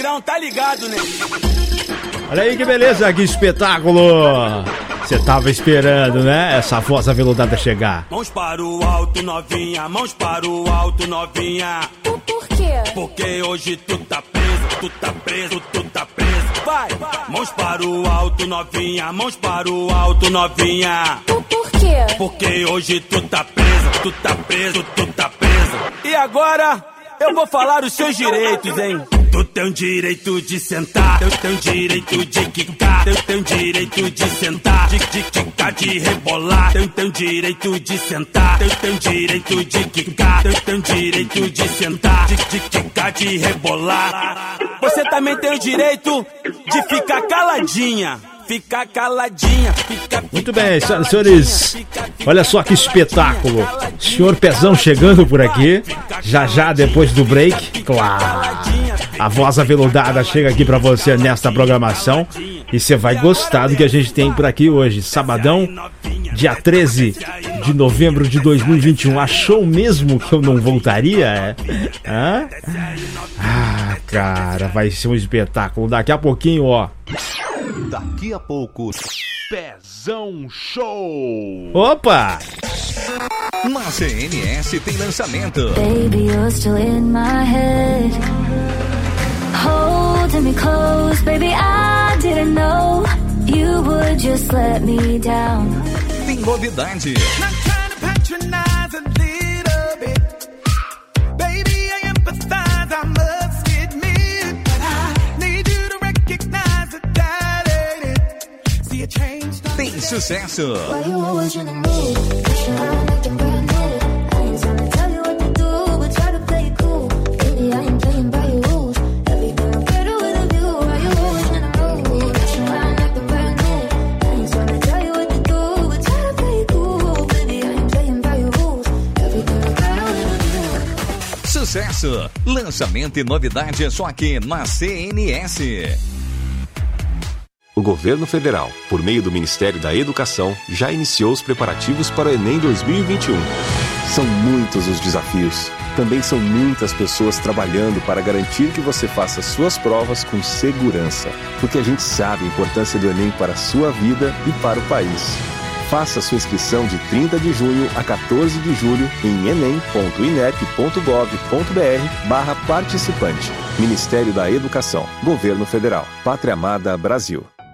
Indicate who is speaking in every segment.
Speaker 1: Negrão, tá ligado, né?
Speaker 2: Olha aí que beleza, que espetáculo! Você tava esperando, né? Essa voz aveludada chegar.
Speaker 1: Mãos para o alto, novinha, mãos para o alto, novinha.
Speaker 3: Por, por quê?
Speaker 1: Porque hoje tu tá preso, tu tá preso, tu tá preso. Vai, mãos para o alto, novinha, mãos para o alto, novinha.
Speaker 3: Por, por quê?
Speaker 1: Porque hoje tu tá preso, tu tá preso, tu tá preso. E agora eu vou falar os seus direitos, hein? Tu tem o direito de sentar, eu tenho direito de quicar, eu tenho direito de sentar, de de quicar, de rebolar, eu tenho direito de sentar, eu tenho direito de quicar, eu tenho direito de sentar, de de quicar, de rebolar. Você também tem o direito de ficar caladinha. Ficar caladinha, fica,
Speaker 2: Muito bem, senhoras e senhores. Olha só que espetáculo. Senhor Pezão chegando por aqui. Já já depois do break. Claro. A voz aveludada chega aqui pra você nesta programação. E você vai gostar do que a gente tem por aqui hoje. Sabadão, dia 13 de novembro de 2021. Achou mesmo que eu não voltaria? É? Hã? Ah, cara, vai ser um espetáculo. Daqui a pouquinho, ó.
Speaker 4: Daqui a pouco, Pezão Show.
Speaker 2: Opa!
Speaker 4: Na CNS tem lançamento.
Speaker 5: Baby, you're still in my head. Holding me close, baby, I didn't know you would just let me down.
Speaker 4: Tem novidade.
Speaker 6: Not trying
Speaker 4: Sucesso. Lançamento e novidade é só aqui na CNS.
Speaker 7: O governo federal, por meio do Ministério da Educação, já iniciou os preparativos para o Enem 2021. São muitos os desafios. Também são muitas pessoas trabalhando para garantir que você faça suas provas com segurança, porque a gente sabe a importância do Enem para a sua vida e para o país. Faça sua inscrição de 30 de junho a 14 de julho em enem.inep.gov.br barra participante. Ministério da Educação, Governo Federal, Pátria Amada Brasil.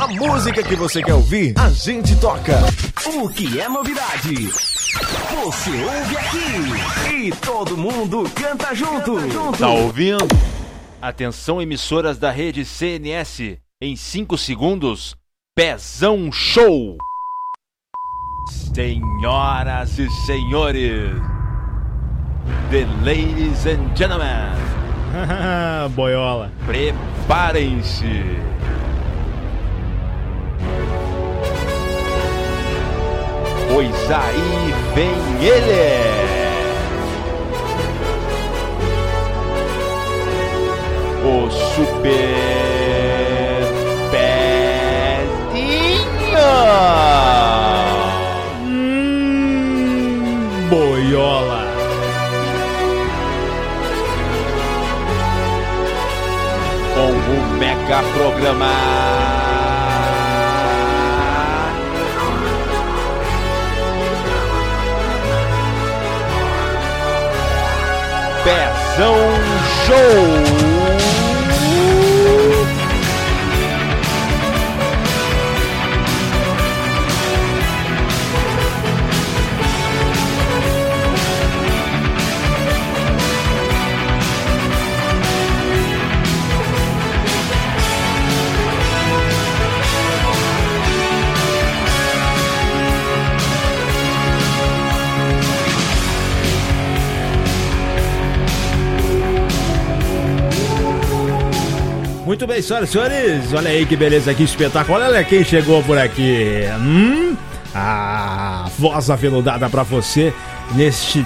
Speaker 8: A música que você quer ouvir, a gente toca. O que é novidade? Você ouve aqui. E todo mundo canta junto.
Speaker 9: Tá ouvindo? Atenção, emissoras da rede CNS. Em 5 segundos, Pezão Show! Senhoras e senhores, the ladies and gentlemen,
Speaker 2: Boiola.
Speaker 9: preparem-se. Pois aí vem ele! O Super Pezinho!
Speaker 2: Hum, boiola.
Speaker 9: Com o mega programa. Pezão Show!
Speaker 2: Muito bem, senhoras e senhores. Olha aí que beleza, que espetáculo. Olha quem chegou por aqui. Hum? A voz aveludada pra você neste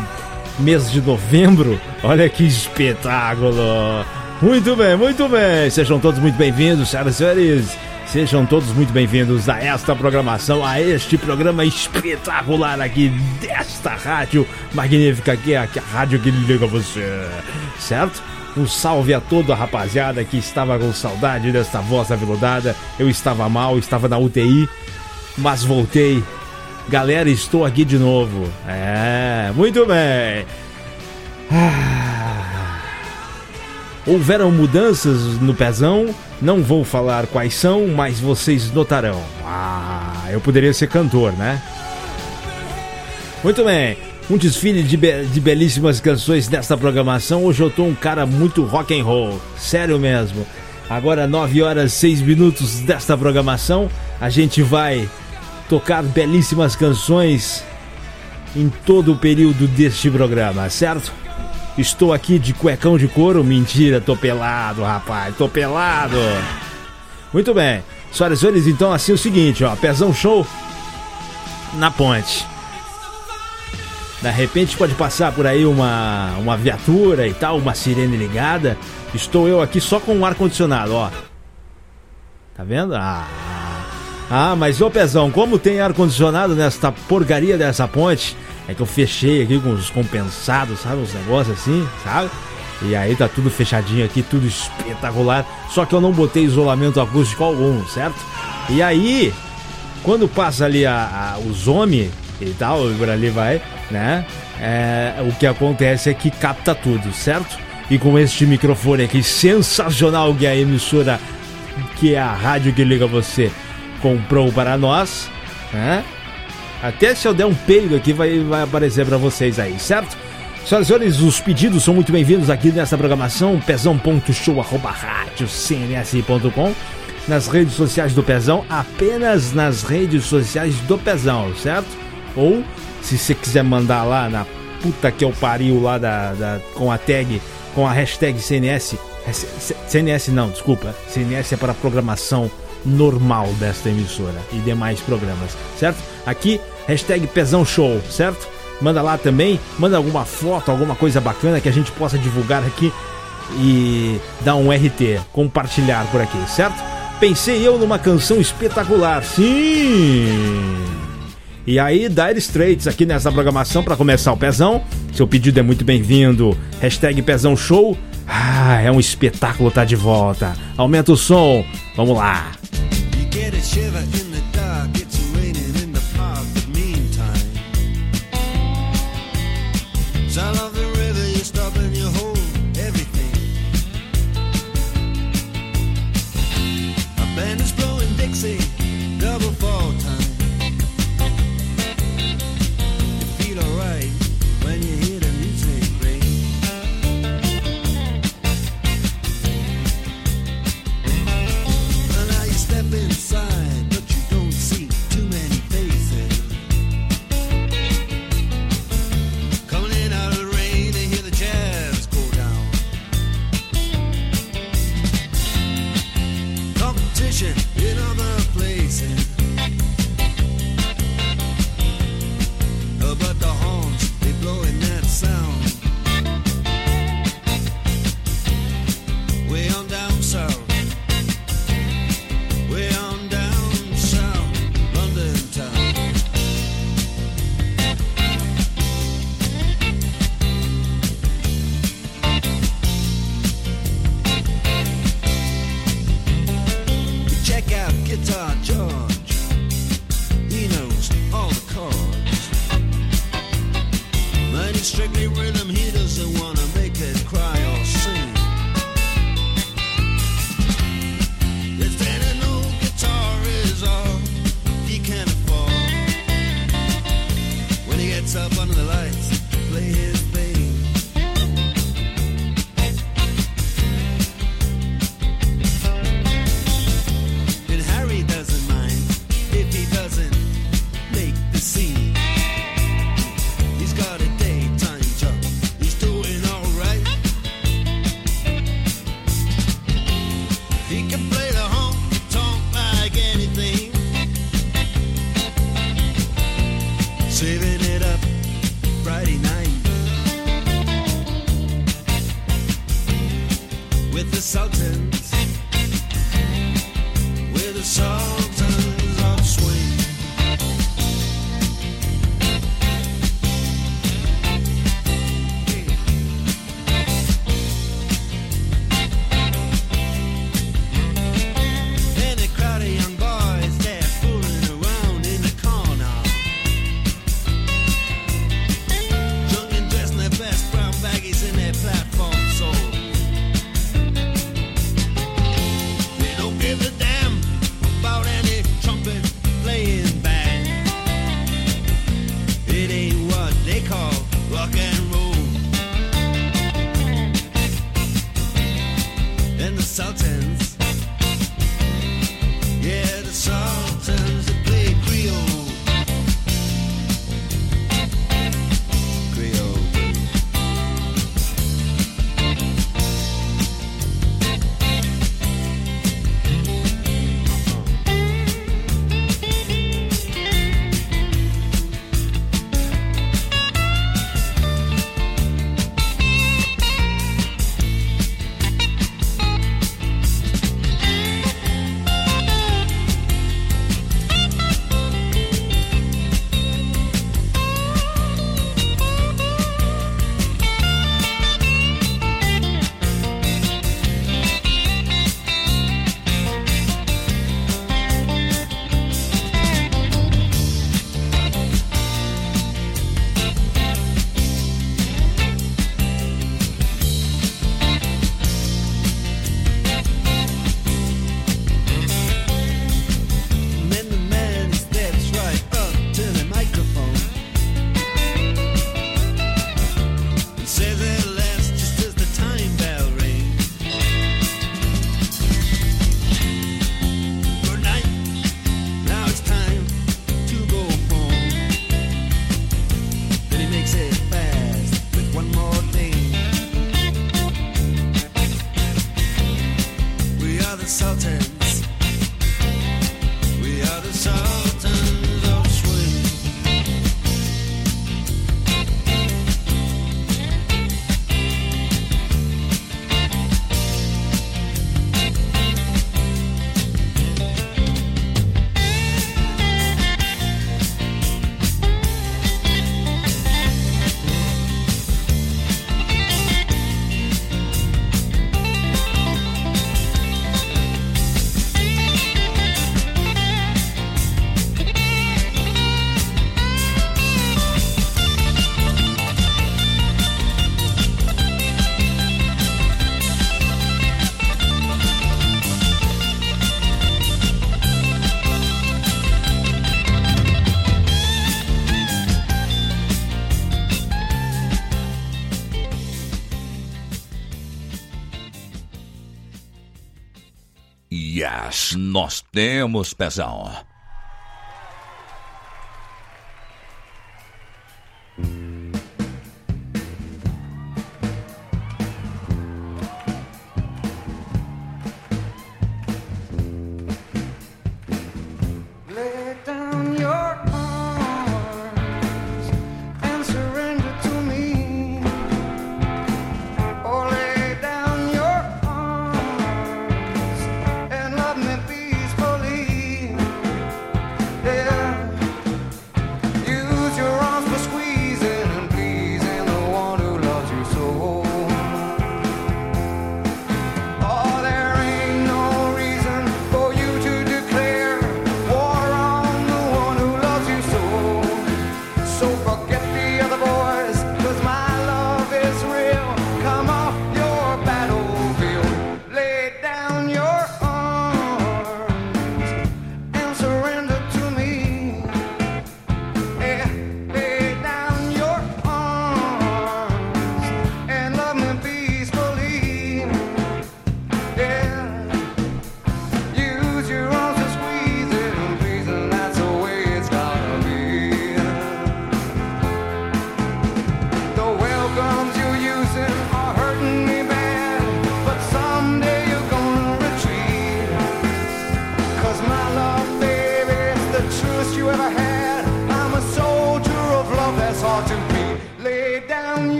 Speaker 2: mês de novembro. Olha que espetáculo. Muito bem, muito bem. Sejam todos muito bem-vindos, senhoras e senhores. Sejam todos muito bem-vindos a esta programação, a este programa espetacular aqui desta rádio magnífica que é a rádio que liga você, certo? Um salve a toda a rapaziada que estava com saudade desta voz aveludada. Eu estava mal, estava na UTI, mas voltei. Galera, estou aqui de novo. É, muito bem. Ah. Houveram mudanças no pezão, não vou falar quais são, mas vocês notarão. Ah, eu poderia ser cantor, né? Muito bem, um desfile de, be- de belíssimas canções nesta programação. Hoje eu tô um cara muito rock and roll, sério mesmo. Agora 9 horas 6 minutos desta programação, a gente vai tocar belíssimas canções em todo o período deste programa, certo? Estou aqui de cuecão de couro, mentira, tô pelado, rapaz, tô pelado. Muito bem, senhoras e senhores, então assim é o seguinte, ó, pezão show na ponte. De repente pode passar por aí uma, uma viatura e tal, uma sirene ligada. Estou eu aqui só com o ar condicionado, ó. Tá vendo? Ah, ah, mas ô Pezão, como tem ar condicionado nesta porcaria dessa ponte? É que eu fechei aqui com os compensados, sabe? Uns negócios assim, sabe? E aí tá tudo fechadinho aqui, tudo espetacular. Só que eu não botei isolamento acústico algum, certo? E aí, quando passa ali a, a- os homens e tal, por ali vai, né? É, o que acontece é que capta tudo, certo? E com este microfone aqui sensacional que a emissora, que é a rádio que liga você, comprou para nós, né? Até se eu der um peido aqui vai, vai aparecer para vocês aí, certo? Senhoras e senhores, os pedidos são muito bem-vindos aqui nessa programação, pezão.show.com nas redes sociais do Pezão, apenas nas redes sociais do Pezão, certo? Ou, se você quiser mandar lá na puta que eu pariu lá da, da- com a tag, com a hashtag CNS, é CNS não, desculpa, CNS é para programação normal desta emissora e demais programas, certo? Aqui, hashtag Pezão Show, certo? Manda lá também, manda alguma foto, alguma coisa bacana que a gente possa divulgar aqui e dar um RT, compartilhar por aqui, certo? Pensei eu numa canção espetacular, sim! E aí, Dire Straits aqui nessa programação para começar o Pezão. Seu pedido é muito bem-vindo. Hashtag Pezão Show. Ah, é um espetáculo tá de volta. Aumenta o som. Vamos lá.
Speaker 10: You
Speaker 4: nós temos, pezão.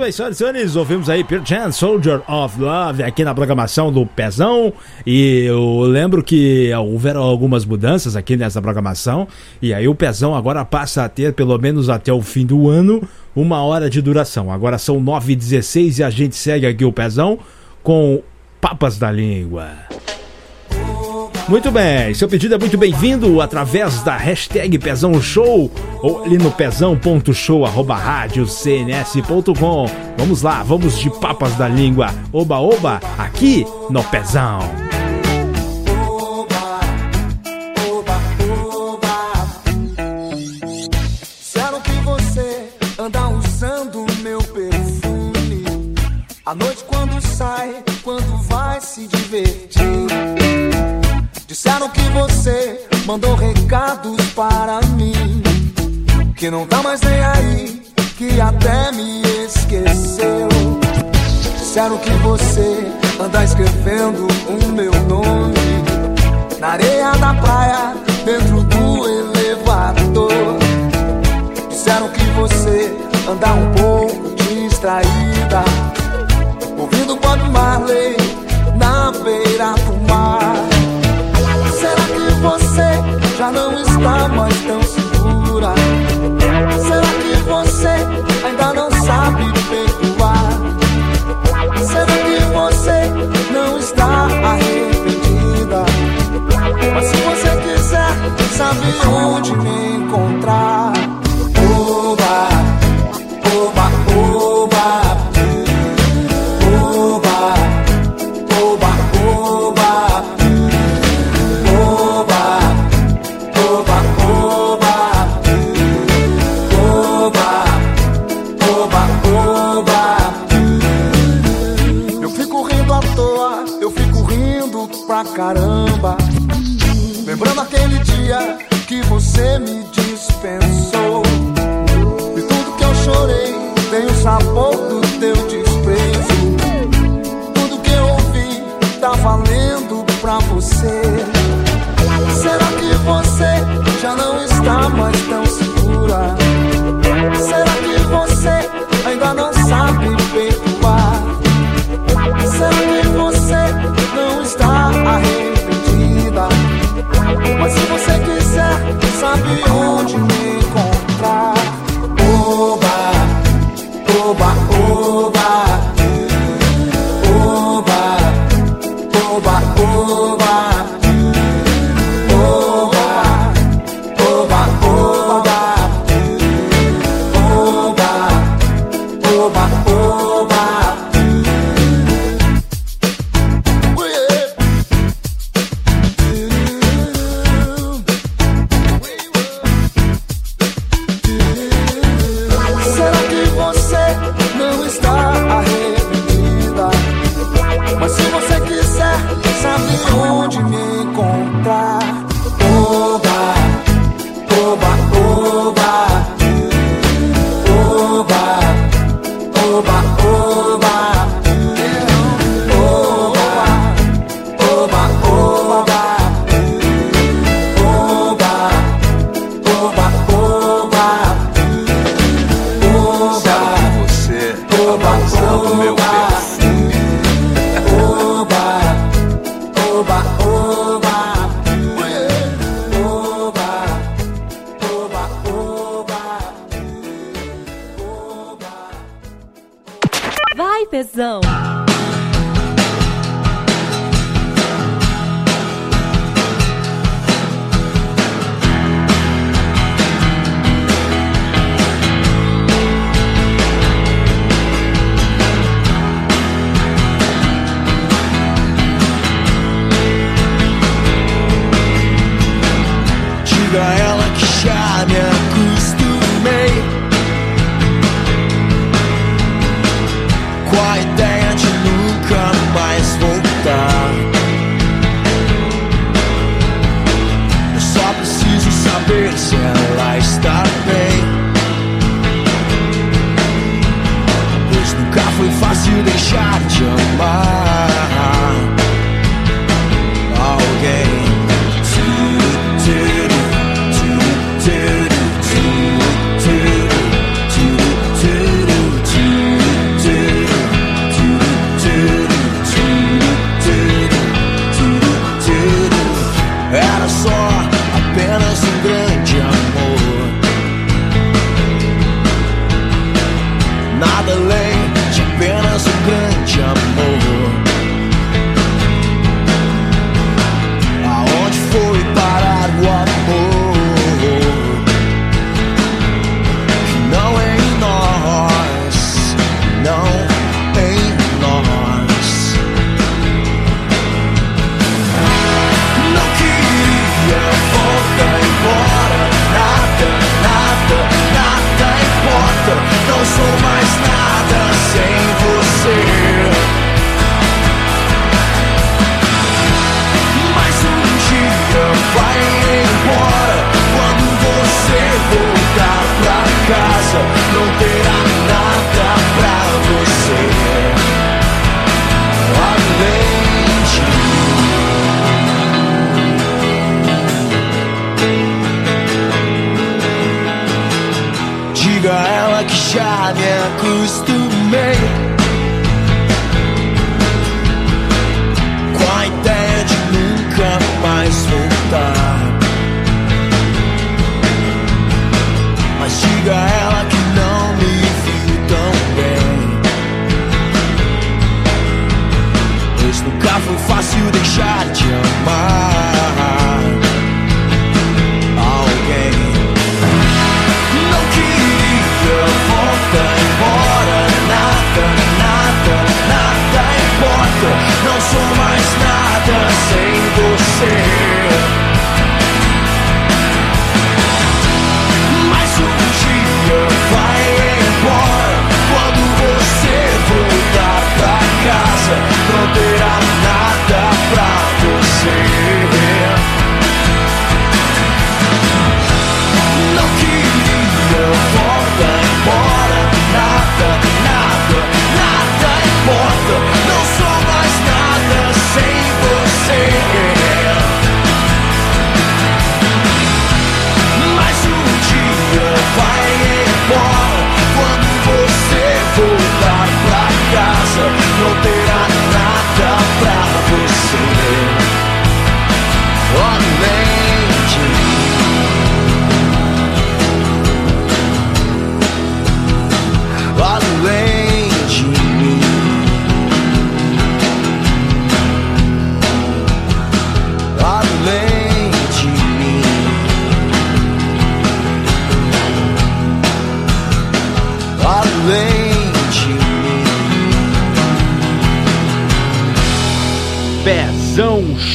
Speaker 2: Muito bem, senhoras e senhores, ouvimos aí Pearl Jam, Soldier of Love, aqui na programação do Pezão. E eu lembro que houveram algumas mudanças aqui nessa programação. E aí o Pezão agora passa a ter, pelo menos até o fim do ano, uma hora de duração. Agora são 9h16 e a gente segue aqui o Pezão com Papas da Língua. Muito bem, seu pedido é muito bem-vindo através da hashtag Pezão Show ou ali no pezão.show arroba. Vamos lá, vamos de papas da língua. Oba, oba, aqui no Pezão.
Speaker 11: Você mandou recados para mim. Que não tá mais nem aí, que até me esqueceu. Disseram que você anda escrevendo o meu nome na areia da praia, dentro do elevador. Disseram que você anda um pouco distraída, ouvindo Bob Marley na beira do mar. Está mais tão segura? Será que você ainda não sabe perdoar? Será que você não está arrependida? Mas se você quiser, sabe onde me você. Saber se ela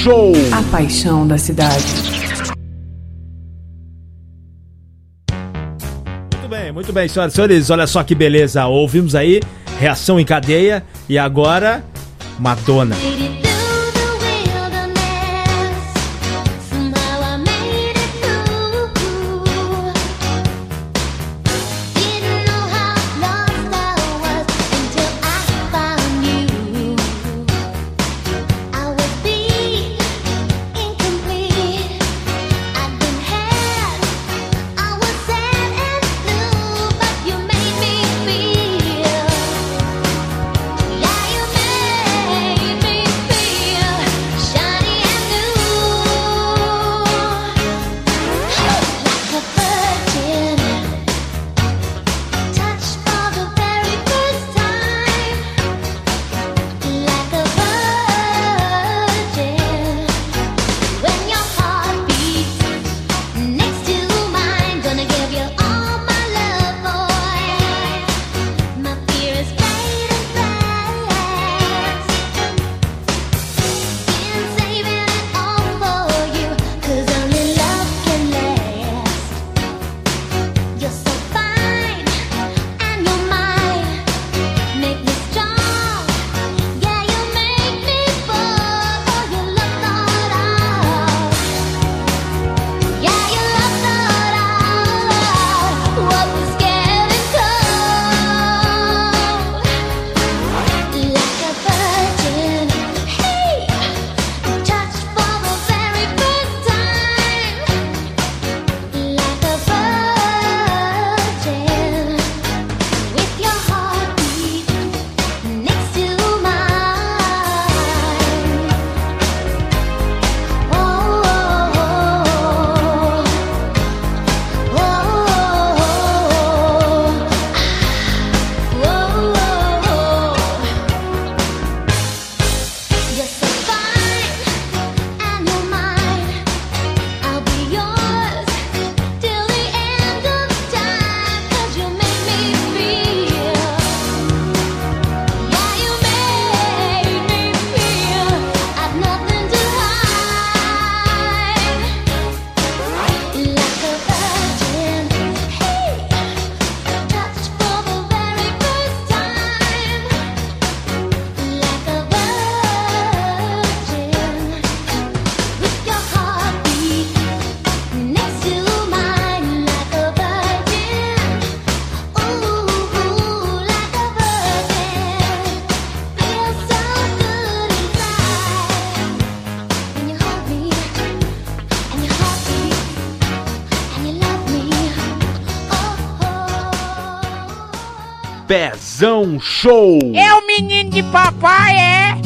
Speaker 12: Show.
Speaker 2: A paixão da cidade.
Speaker 12: Muito bem, muito bem, senhoras e senhores. Olha só que beleza. Ouvimos aí reação em cadeia e agora Madonna.
Speaker 9: Visão Show.
Speaker 13: É o menino de papai, é?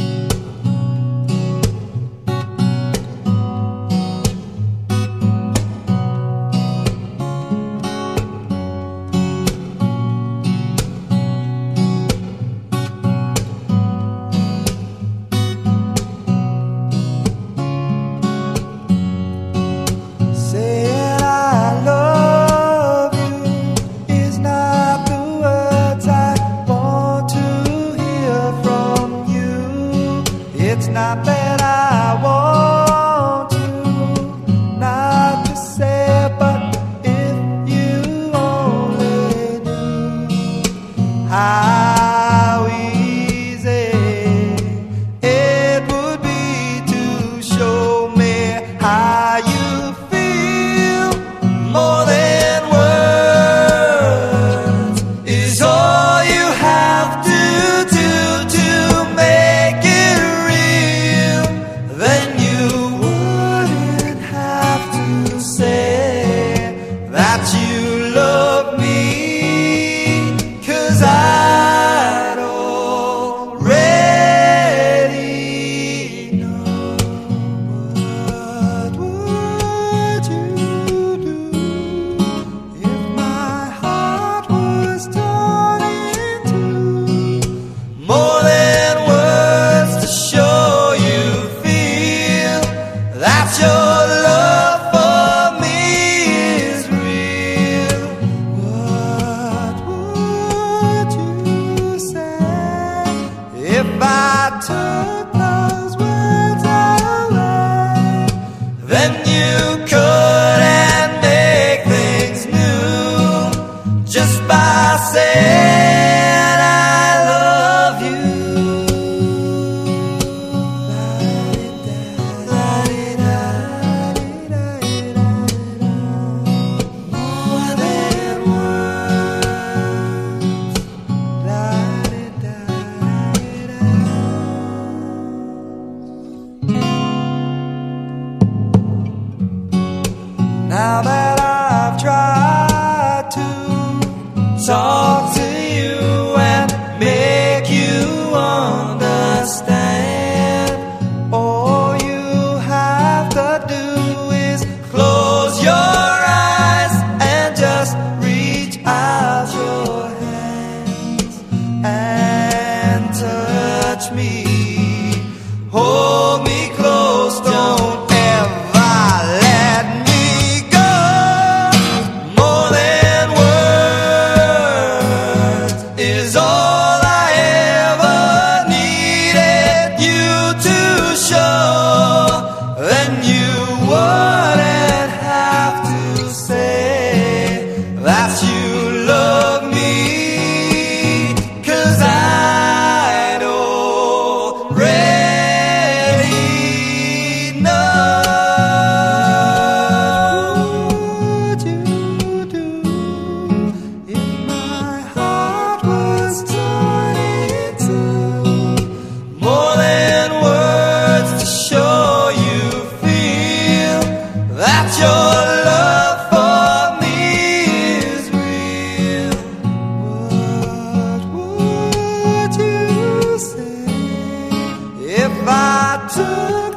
Speaker 6: I took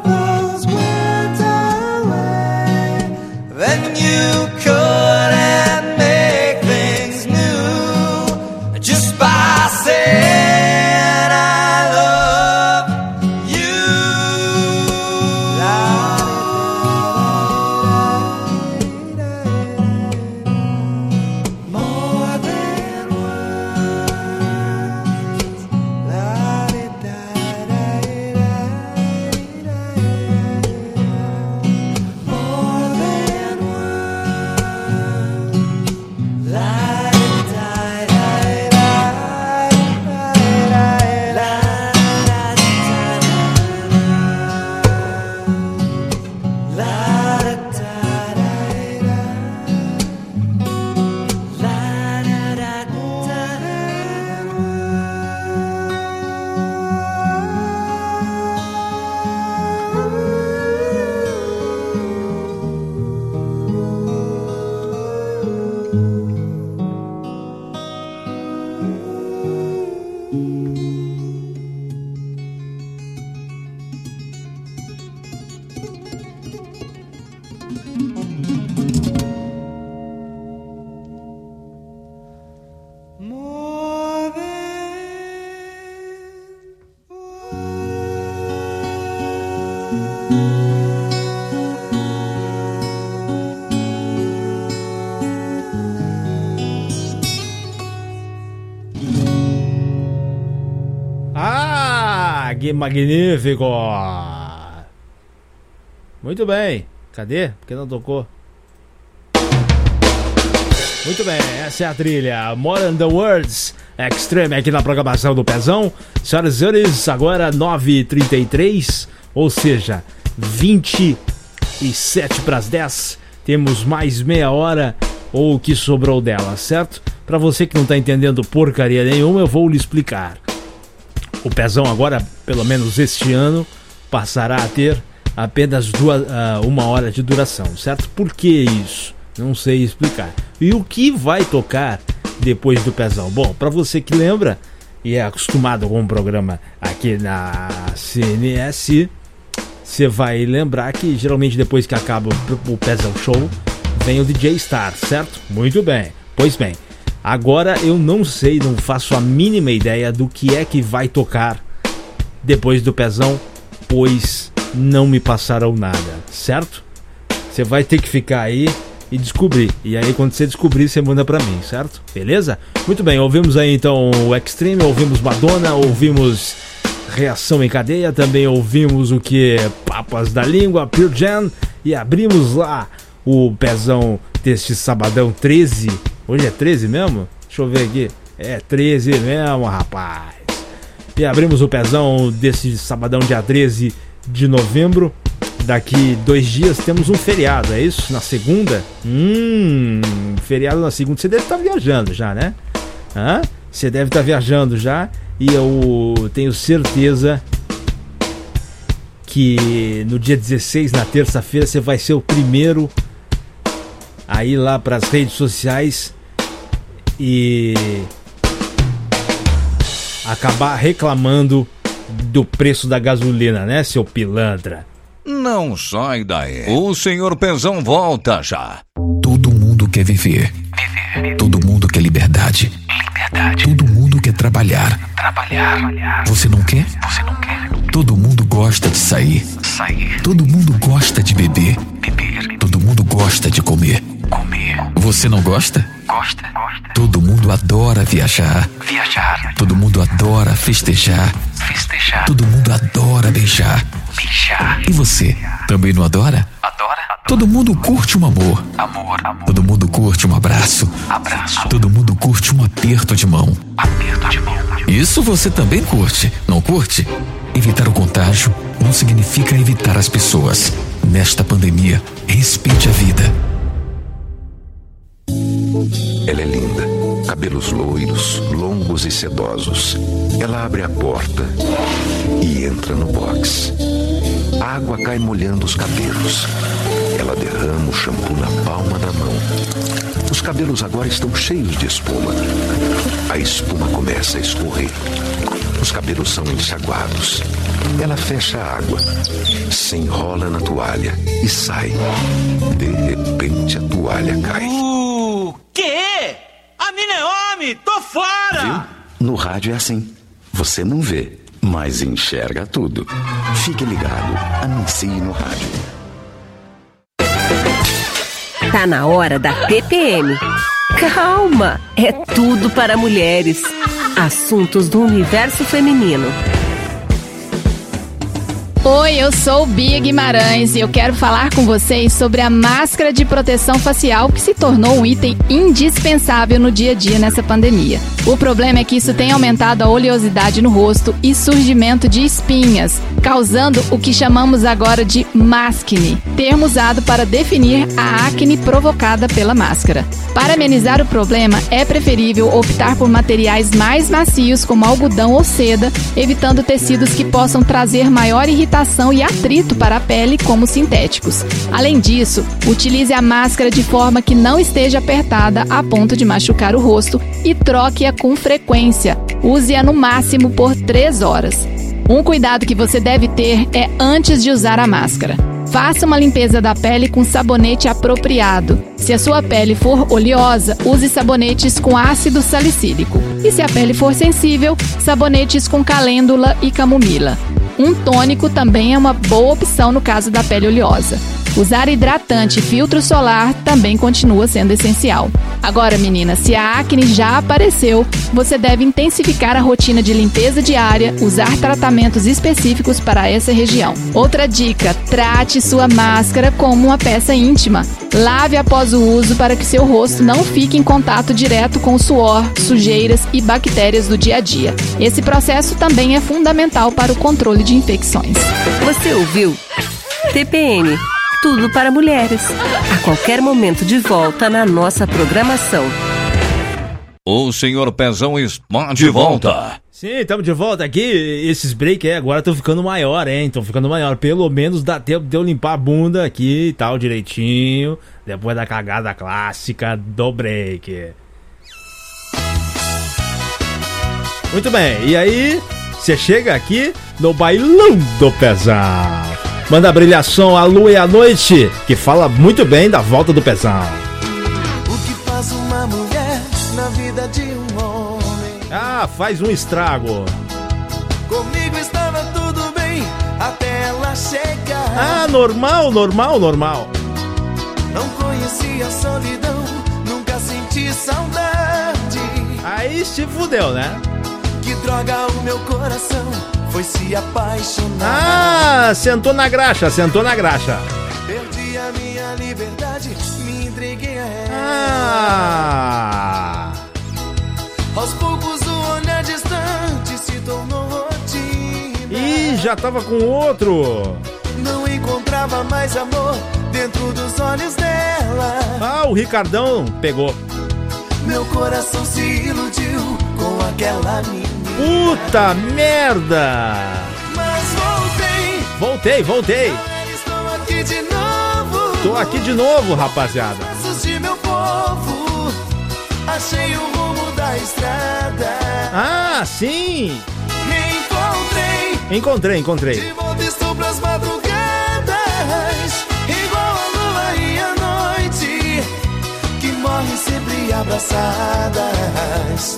Speaker 2: magnífico! Muito bem. Cadê? Porque não tocou? Muito bem, essa é a trilha Modern the Words Extreme aqui na programação do Pezão. Senhoras e senhores, agora 9h33, ou seja, 27 para as 10. Temos mais meia hora ou o que sobrou dela, certo? Para você que não tá entendendo porcaria nenhuma, eu vou lhe explicar. O Pezão agora, pelo menos este ano, passará a ter apenas duas, ah, uma hora de duração, certo? Por que isso? Não sei explicar. E o que vai tocar depois do Pezão? Bom, para você que lembra e é acostumado com o programa aqui na CNS, você vai lembrar que geralmente depois que acaba o Pezão Show, vem o DJ Star, certo? Muito bem. Pois bem, agora eu não sei, não faço a mínima ideia do que é que vai tocar depois do Pezão, pois não me passaram nada, certo? Você vai ter que ficar aí e descobrir. E aí quando você descobrir, você manda pra mim, certo? Beleza? Muito bem, ouvimos aí então o Extreme, ouvimos Madonna, ouvimos Reação em Cadeia, também ouvimos o que Papas da Língua, Pure Jam e abrimos lá o pezão deste sabadão 13. Hoje é 13 mesmo? Deixa eu ver aqui. É 13 mesmo, rapaz. E abrimos o pezão desse sabadão, dia 13 de novembro. Daqui dois dias temos um feriado, é isso? Na segunda? Hum, feriado na segunda. Você deve estar viajando já, né? Hã? Você deve estar viajando já. E eu tenho certeza que no dia 16, na terça-feira, você vai ser o primeiro a ir lá para as redes sociais e acabar reclamando do preço da gasolina, né, seu pilantra?
Speaker 4: Não sai daí. O senhor Pezão volta já.
Speaker 14: Todo mundo quer viver. Todo mundo quer liberdade. Todo mundo quer trabalhar. Você não quer? Todo mundo gosta de sair. Todo mundo gosta de beber. Todo mundo gosta de comer. Você não gosta? Todo mundo adora viajar. Todo mundo adora festejar. Todo mundo adora beijar. E você, também não adora? Todo mundo curte um amor. Todo mundo curte um abraço. Todo mundo curte um aperto de mão. Isso você também curte, não curte? Evitar o contágio não significa evitar as pessoas. Nesta pandemia, respeite a vida.
Speaker 15: Ela é linda, cabelos loiros, longos e sedosos. Ela abre a porta e entra no box. A água cai molhando os cabelos. Ela derrama o shampoo na palma da mão. Os cabelos agora estão cheios de espuma. A espuma começa a escorrer. Os cabelos são enxaguados. Ela fecha a água, se enrola na toalha e sai. De repente a toalha cai.
Speaker 1: Homem! Tô fora!
Speaker 16: No rádio é assim. Você não vê, mas enxerga tudo. Fique ligado. Anuncie no rádio.
Speaker 17: Tá na hora da TPM. Calma, é tudo para mulheres. Assuntos do universo feminino.
Speaker 18: Oi, eu sou Bia Guimarães e eu quero falar com vocês sobre a máscara de proteção facial que se tornou um item indispensável no dia a dia nessa pandemia. O problema é que isso tem aumentado a oleosidade no rosto e surgimento de espinhas, causando o que chamamos agora de mascne, termo usado para definir a acne provocada pela máscara. Para amenizar o problema, é preferível optar por materiais mais macios como algodão ou seda, evitando tecidos que possam trazer maior irritação e atrito para a pele, como sintéticos. Além disso, utilize a máscara de forma que não esteja apertada a ponto de machucar o rosto e troque-a com frequência. Use-a no máximo por 3 horas. Um cuidado que você deve ter é antes de usar a máscara. Faça uma limpeza da pele com sabonete apropriado. Se a sua pele for oleosa, use sabonetes com ácido salicílico. E se a pele for sensível, sabonetes com calêndula e camomila. Um tônico também é uma boa opção no caso da pele oleosa. Usar hidratante e filtro solar também continua sendo essencial. Agora, menina, se a acne já apareceu, você deve intensificar a rotina de limpeza diária, usar tratamentos específicos para essa região. Outra dica: trate sua máscara como uma peça íntima. Lave após o uso para que seu rosto não fique em contato direto com suor, sujeiras e bactérias do dia a dia. Esse processo também é fundamental para o controle de infecções.
Speaker 17: Você ouviu? TPM Tudo para Mulheres. A qualquer momento de volta na nossa programação.
Speaker 4: O senhor Pezão está de volta.
Speaker 2: Sim, estamos de volta aqui. Esses break aí agora estão ficando maior, hein? Estão ficando maior. Pelo menos dá tempo de eu limpar a bunda aqui e tal, direitinho. Depois da cagada clássica do break. Muito bem, e aí você chega aqui no bailão do Pezão. Manda brilhação a lua e a noite, que fala muito bem da volta do Pezão.
Speaker 6: O que faz uma mulher na vida de um homem?
Speaker 2: Ah, faz um estrago.
Speaker 6: Comigo estava tudo bem até ela chegar.
Speaker 2: Ah, normal, normal, normal.
Speaker 6: Não conhecia solidão, nunca senti saudade.
Speaker 2: Aí se fudeu, né?
Speaker 6: Que droga o meu coração foi se apaixonar.
Speaker 2: Ah, sentou na graxa, sentou na graxa.
Speaker 6: Perdi a minha liberdade, me entreguei a ela.
Speaker 2: Ah,
Speaker 6: Aos poucos o olhar distante se tornou rotina.
Speaker 2: ih, já tava com outro.
Speaker 6: Não encontrava mais amor dentro dos olhos dela.
Speaker 2: Ah, o Ricardão pegou.
Speaker 6: Meu coração se iludiu com aquela menina.
Speaker 2: Puta merda!
Speaker 6: Mas voltei,
Speaker 2: Voltei, voltei.
Speaker 6: estou aqui de novo.
Speaker 2: Tô aqui de novo, rapaziada.
Speaker 6: De meu povo, achei o rumo da estrada.
Speaker 2: Ah, sim!
Speaker 6: Me encontrei,
Speaker 2: Encontrei, encontrei.
Speaker 6: de volta estou pras madrugadas. Igual a lua e a noite, que morrem sempre abraçadas.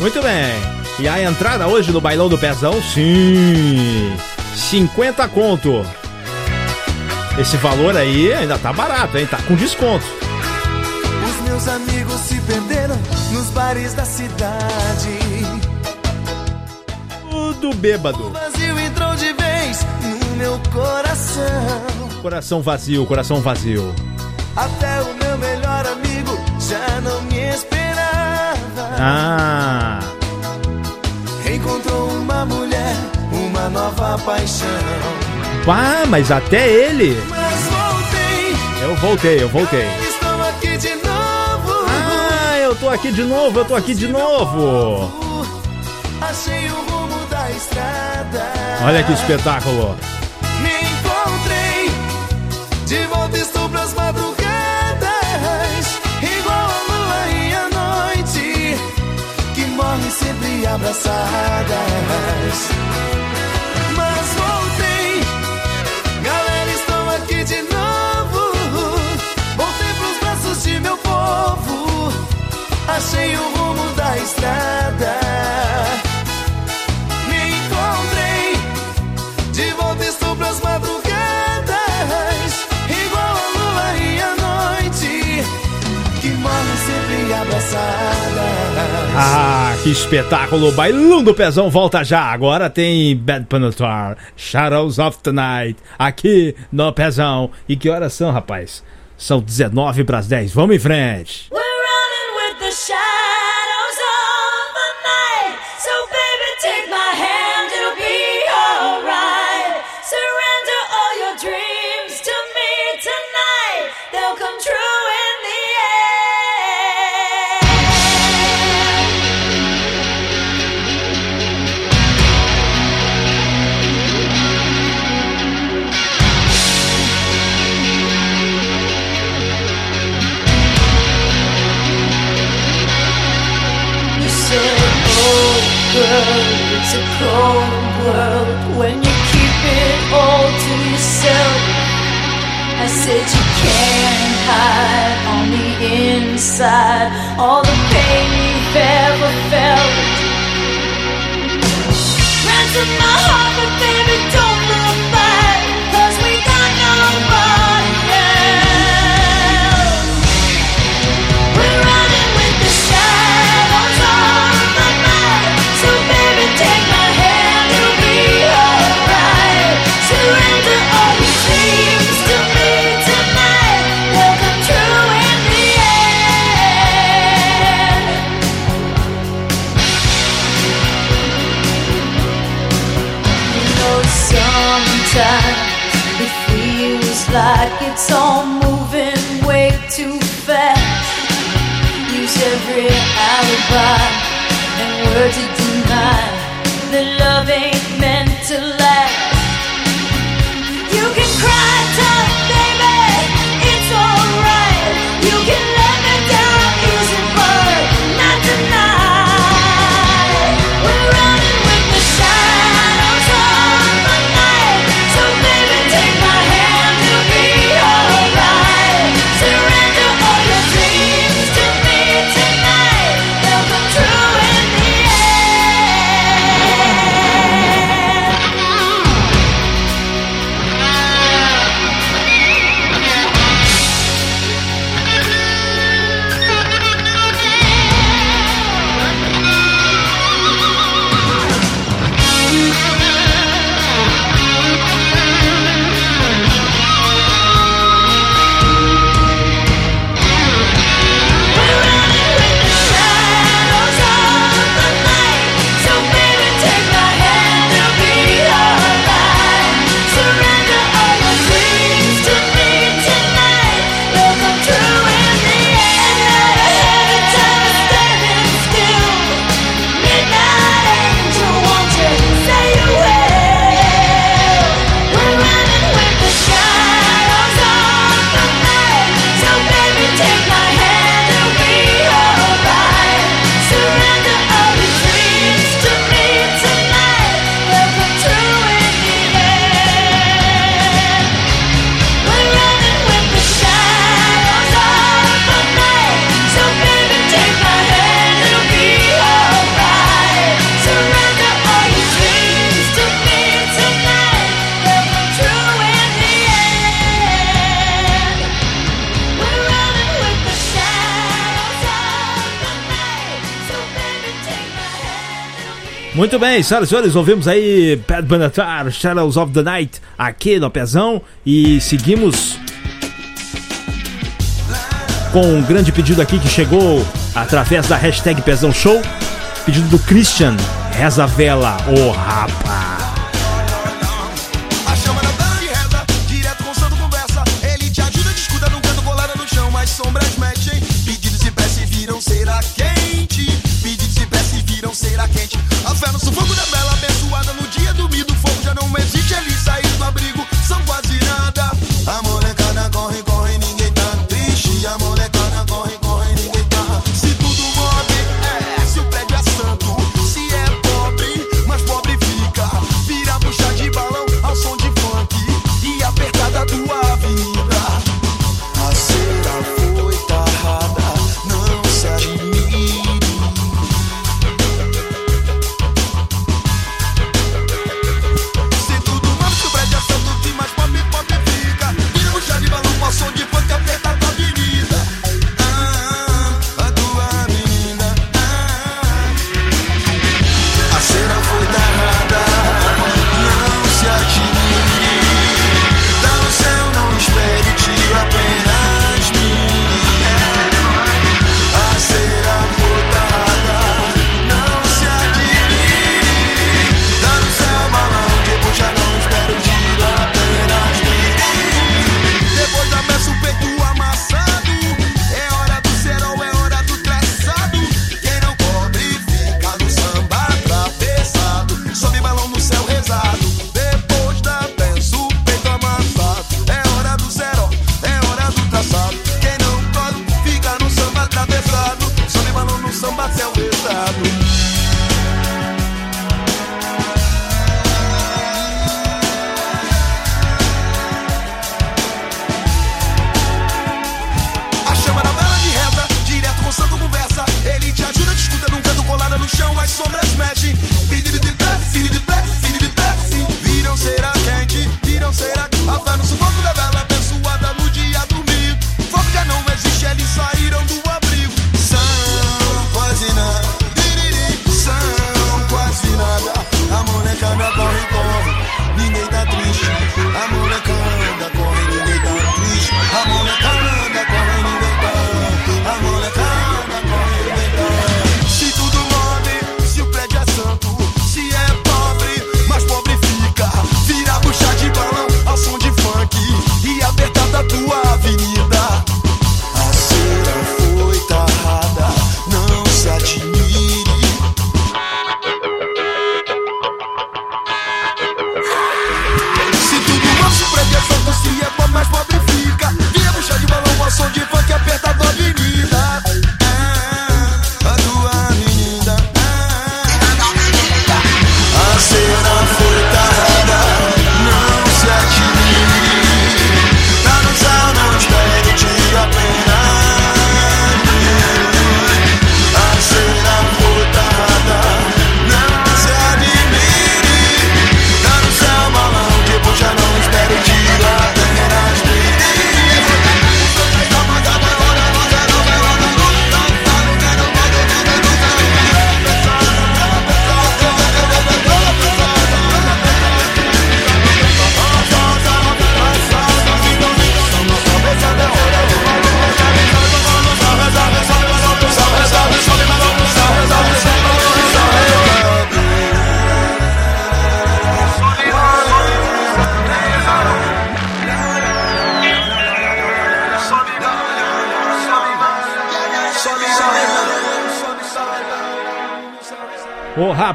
Speaker 2: Muito bem. E a entrada hoje no bailão do Pezão? Sim! 50 conto. Esse valor aí ainda tá barato, hein? Tá com desconto.
Speaker 6: Os meus amigos se perderam nos bares da cidade.
Speaker 2: Tudo bêbado.
Speaker 6: O vazio entrou de vez no meu coração.
Speaker 2: Coração vazio, coração vazio.
Speaker 6: Até o
Speaker 2: Ah,
Speaker 6: Encontrou uma mulher, uma nova paixão.
Speaker 2: ah mas até ele.
Speaker 6: Mas voltei,
Speaker 2: Eu voltei, eu voltei.
Speaker 6: estou aqui de novo.
Speaker 2: Ah, eu tô aqui de novo, eu tô aqui de novo.
Speaker 6: Achei o rumo da estrada.
Speaker 2: Olha que espetáculo.
Speaker 6: Morrem sempre abraçadas. Mas voltei, galera, estou aqui de novo. Voltei pros braços de meu povo, achei o rumo da estrada.
Speaker 2: Ah, que espetáculo! Bailão do Pezão volta já. Agora tem Bad Penetar, Shadows of the Night, aqui no Pezão. E que horas são, rapaz? São 19 para as 10. Vamos em frente.
Speaker 5: Girl, it's a cold world when you keep it all to yourself. I said you can't hide on the inside all the pain you've ever felt. Ransom my heart, but baby, don't look back. Cause we Ô, it's all moving way too fast. Use every alibi and word to deny that love ain't meant to last.
Speaker 2: Muito bem, senhoras e senhores, ouvimos aí Pat Benatar, Shadows of the Night, aqui no Pezão, e seguimos com um grande pedido aqui que chegou através da hashtag Pezão Show, pedido do Christian Reza Vela,
Speaker 6: o oh,
Speaker 2: rapaz.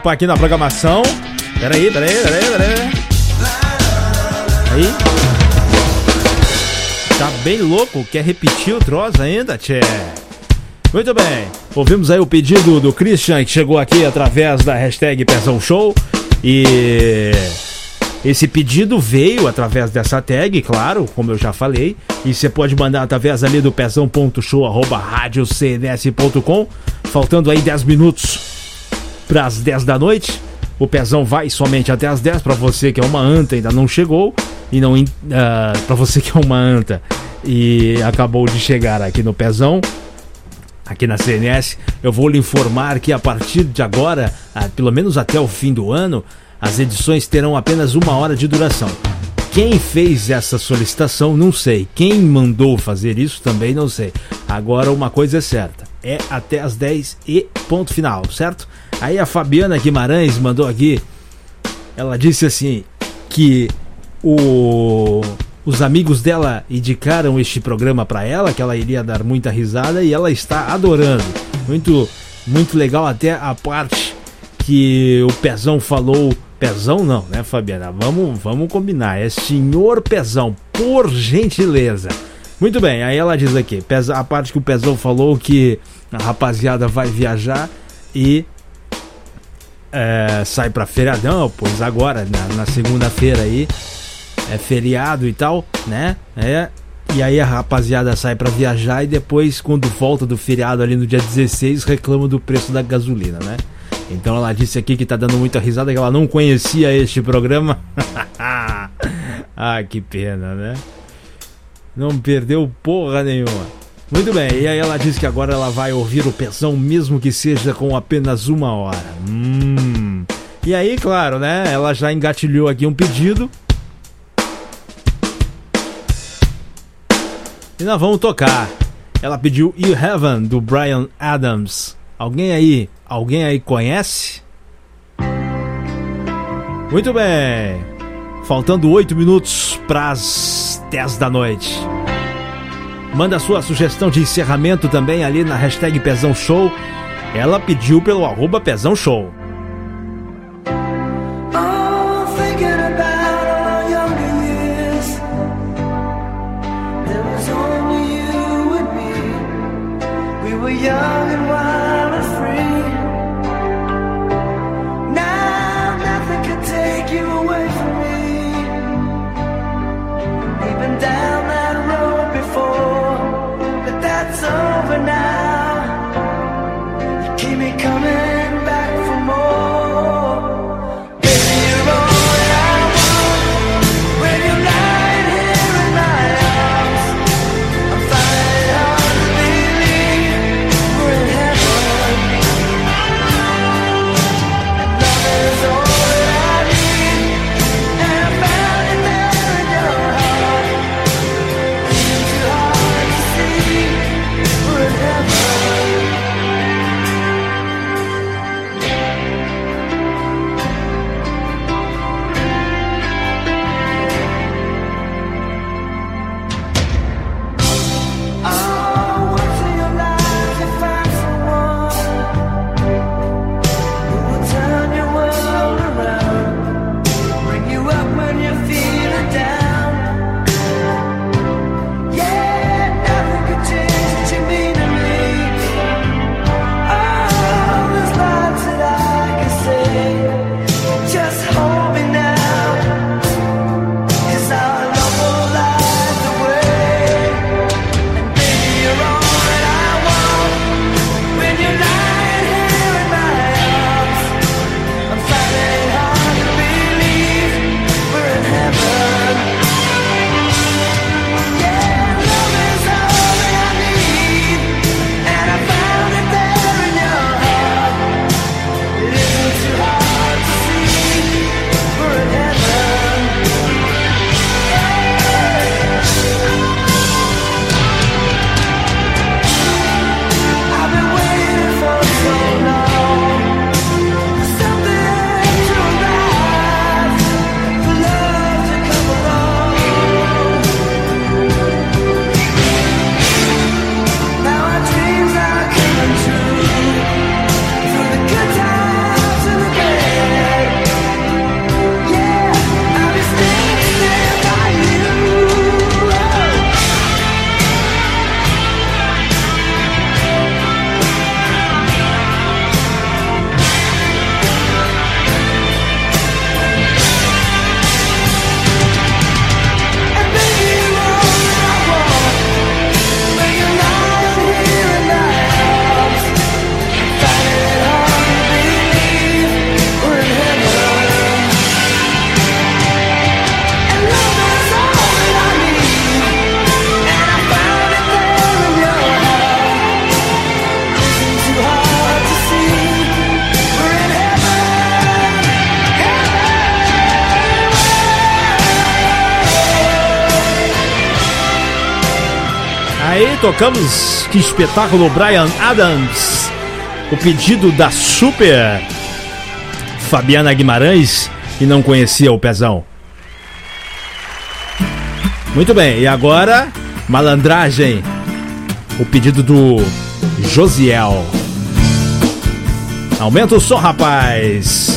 Speaker 2: Rapa, aqui na programação. Peraí, peraí, peraí, peraí. Aí. Tá bem louco, quer repetir o troço ainda, tchê? Muito bem, ouvimos aí o pedido do Christian que chegou aqui através da hashtag Pezão Show e esse pedido veio através dessa tag, claro, como eu já falei, e você pode mandar através ali do pezão.show arroba radiocns.com, faltando aí 10 minutos para as 10 da noite. O pezão vai somente até as 10 para você que é uma anta ainda não chegou e não uh, para você que é uma anta e acabou de chegar aqui no pezão aqui na CNS, eu vou lhe informar que a partir de agora, ah, pelo menos até o fim do ano, as edições terão apenas uma hora de duração. Quem fez essa solicitação, não sei. Quem mandou fazer isso, também não sei. Agora, uma coisa é certa: é até as 10 e ponto final, certo? Aí a Fabiana Guimarães mandou aqui. Ela disse assim: que o os amigos dela indicaram este programa para ela, que ela iria dar muita risada e ela está adorando. Muito, muito legal até a parte que o Pezão falou. Pezão não, né, Fabiana? Vamos, vamos combinar. É senhor Pezão, por gentileza. Muito bem, aí ela diz aqui, a parte que o Pezão falou que a rapaziada vai viajar e é, sai para feriadão, pois agora, na, na segunda-feira aí, é feriado e tal, né? É. E aí a rapaziada sai para viajar e depois, quando volta do feriado ali no dia 16, reclama do preço da gasolina, né? Então ela disse aqui que tá dando muita risada, que ela não conhecia este programa. ah, que pena, né? Não perdeu porra nenhuma. Muito bem, e aí ela disse que agora ela vai ouvir o Pezão, mesmo que seja com apenas uma hora. Hum. E aí, claro, né? Ela já engatilhou aqui um pedido E nós vamos tocar. Ela pediu You Heaven do Brian Adams. Alguém aí, alguém aí conhece? Muito bem. Faltando 8 minutos para as 10 da noite. Manda sua sugestão de encerramento também ali na hashtag Pezão Show. Ela pediu pelo arroba Pezão Show.
Speaker 11: Tocamos que espetáculo Brian Adams. O pedido da super Fabiana Guimarães e não conhecia o pezão. Muito bem, e agora malandragem. O pedido do Josiel. Aumenta o som, rapaz.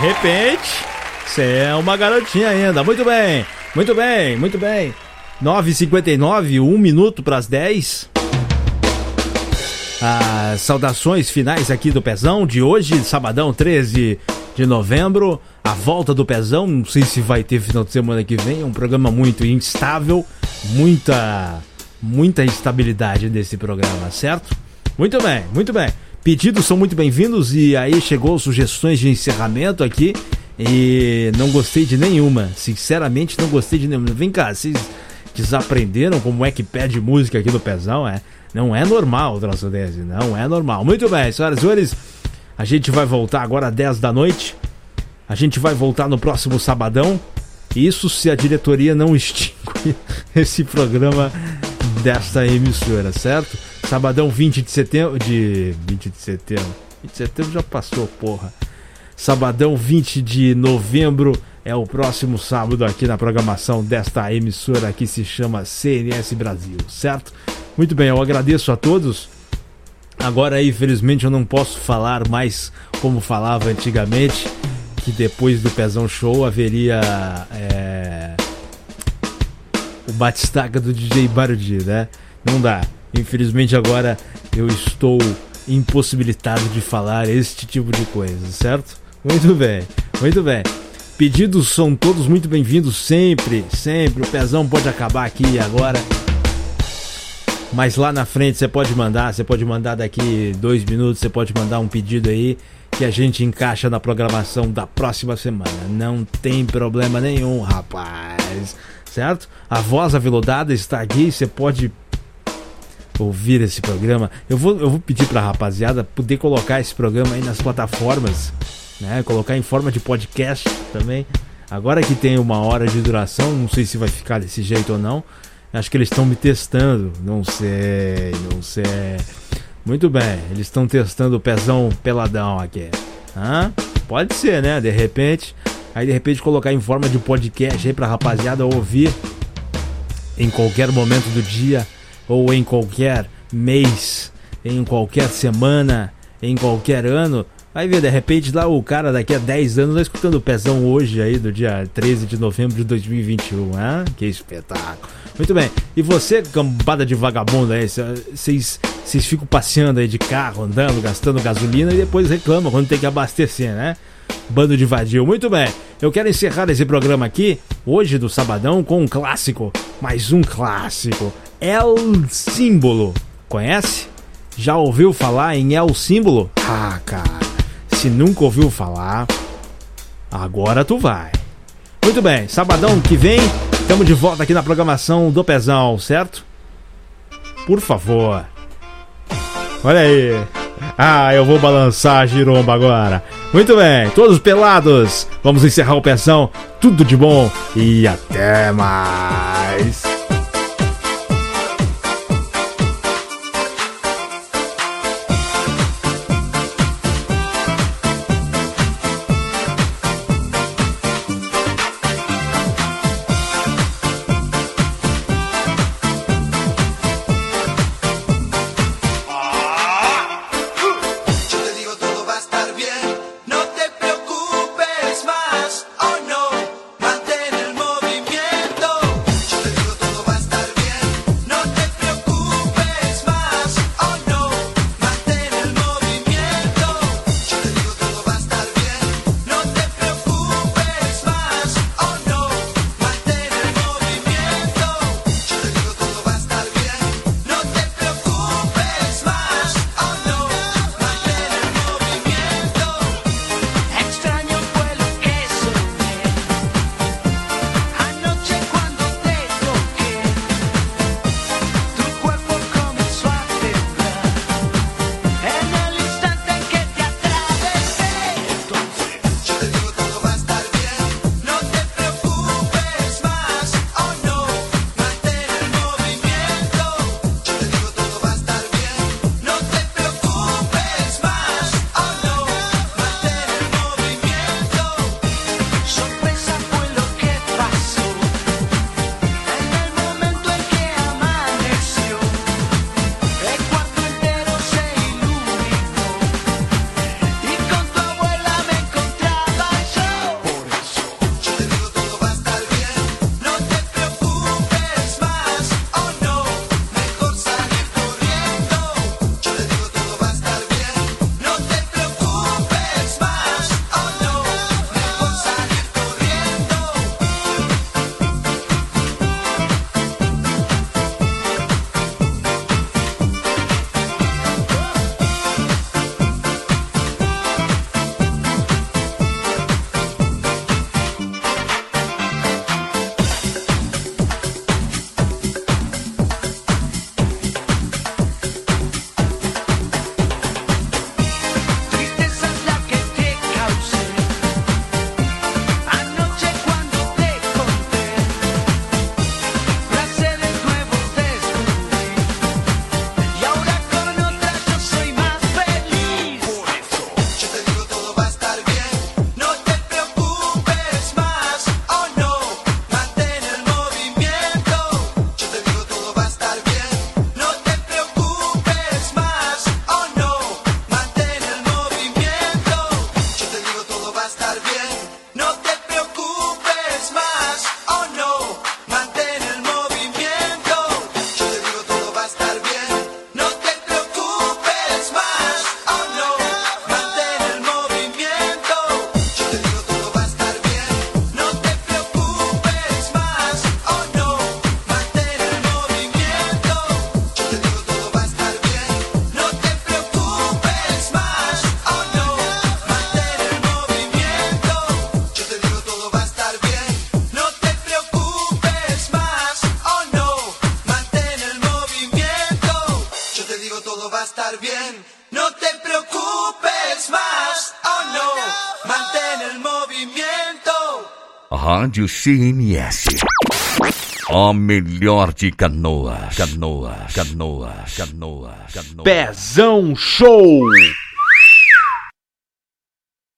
Speaker 11: Repente, você é uma garotinha ainda. Muito bem, muito bem, muito bem. 9h59, 1 minuto para as 10. As saudações finais aqui do Pezão de hoje, sabadão 13 de novembro. A volta do Pezão, não sei se vai ter final de semana que vem. É um programa muito instável, muita, muita instabilidade nesse programa, certo? Muito bem, muito bem. Pedidos são muito bem-vindos e aí chegou sugestões de encerramento aqui e não gostei de nenhuma. Sinceramente, não gostei de nenhuma. Vem cá, vocês desaprenderam como é que pede música aqui do Pezão, é? Não é normal o troço desse, não é normal. Muito bem, senhoras e senhores, a gente vai voltar agora às 10 da noite. A gente vai voltar no próximo sabadão. Isso se a diretoria não extingue esse programa desta emissora, certo? Sabadão 20 de setembro. De. 20 de setembro. 20 de setembro já passou, porra.
Speaker 2: Sabadão 20 de novembro é o próximo sábado aqui na programação desta emissora que se chama CNS Brasil, certo? Muito bem, eu agradeço a todos. Agora, infelizmente, eu não posso falar mais como falava antigamente, que depois do Pezão Show haveria é, o batistaca do DJ Bardi, né? Não dá. Infelizmente, agora eu estou impossibilitado de falar este tipo de coisa, certo? Muito bem, muito bem. Pedidos são todos muito bem-vindos sempre, sempre. O pezão pode acabar aqui agora. Mas lá na frente você pode mandar, você pode mandar daqui dois minutos, você pode mandar um pedido aí que a gente encaixa na programação da próxima semana. Não tem problema nenhum, rapaz. Certo? A voz aveludada está aqui, você pode ouvir esse programa. Eu vou, eu vou pedir pra rapaziada poder colocar esse programa aí nas plataformas, né? Colocar em forma de podcast também. Agora que tem uma hora de duração, não sei se vai ficar desse jeito ou não. Acho que eles estão me testando. Não sei, não sei. Muito bem, eles estão testando o pezão peladão aqui. Hã? Pode ser, né? De repente. Aí de repente colocar em forma de podcast aí pra rapaziada ouvir em qualquer momento do dia ou em qualquer mês, em qualquer semana, em qualquer ano. Vai ver, de repente lá o cara daqui a 10 anos tá escutando o pezão hoje aí do dia 13 de novembro de 2021, hein? Que espetáculo. Muito bem. E você, cambada de vagabundo aí, vocês vocês ficam passeando aí de carro, andando, gastando gasolina e depois reclamam quando tem que abastecer, né? Bando de vadio. Muito bem. Eu quero encerrar esse programa aqui, hoje do Sabadão, com um clássico. Mais um clássico. El Símbolo. Conhece? Já ouviu falar em El Símbolo? Ah, cara. Se nunca ouviu falar, agora tu vai. Muito bem, sabadão que vem, estamos de volta aqui na programação do Pezão, certo? Por favor. Olha aí. Ah, eu vou balançar a giromba agora. Muito bem, todos pelados. Vamos encerrar o Pezão. Tudo de bom e até mais.
Speaker 19: Rádio CNS. A melhor de canoas. Canoas, canoas, canoas, canoas.
Speaker 2: Pezão Show!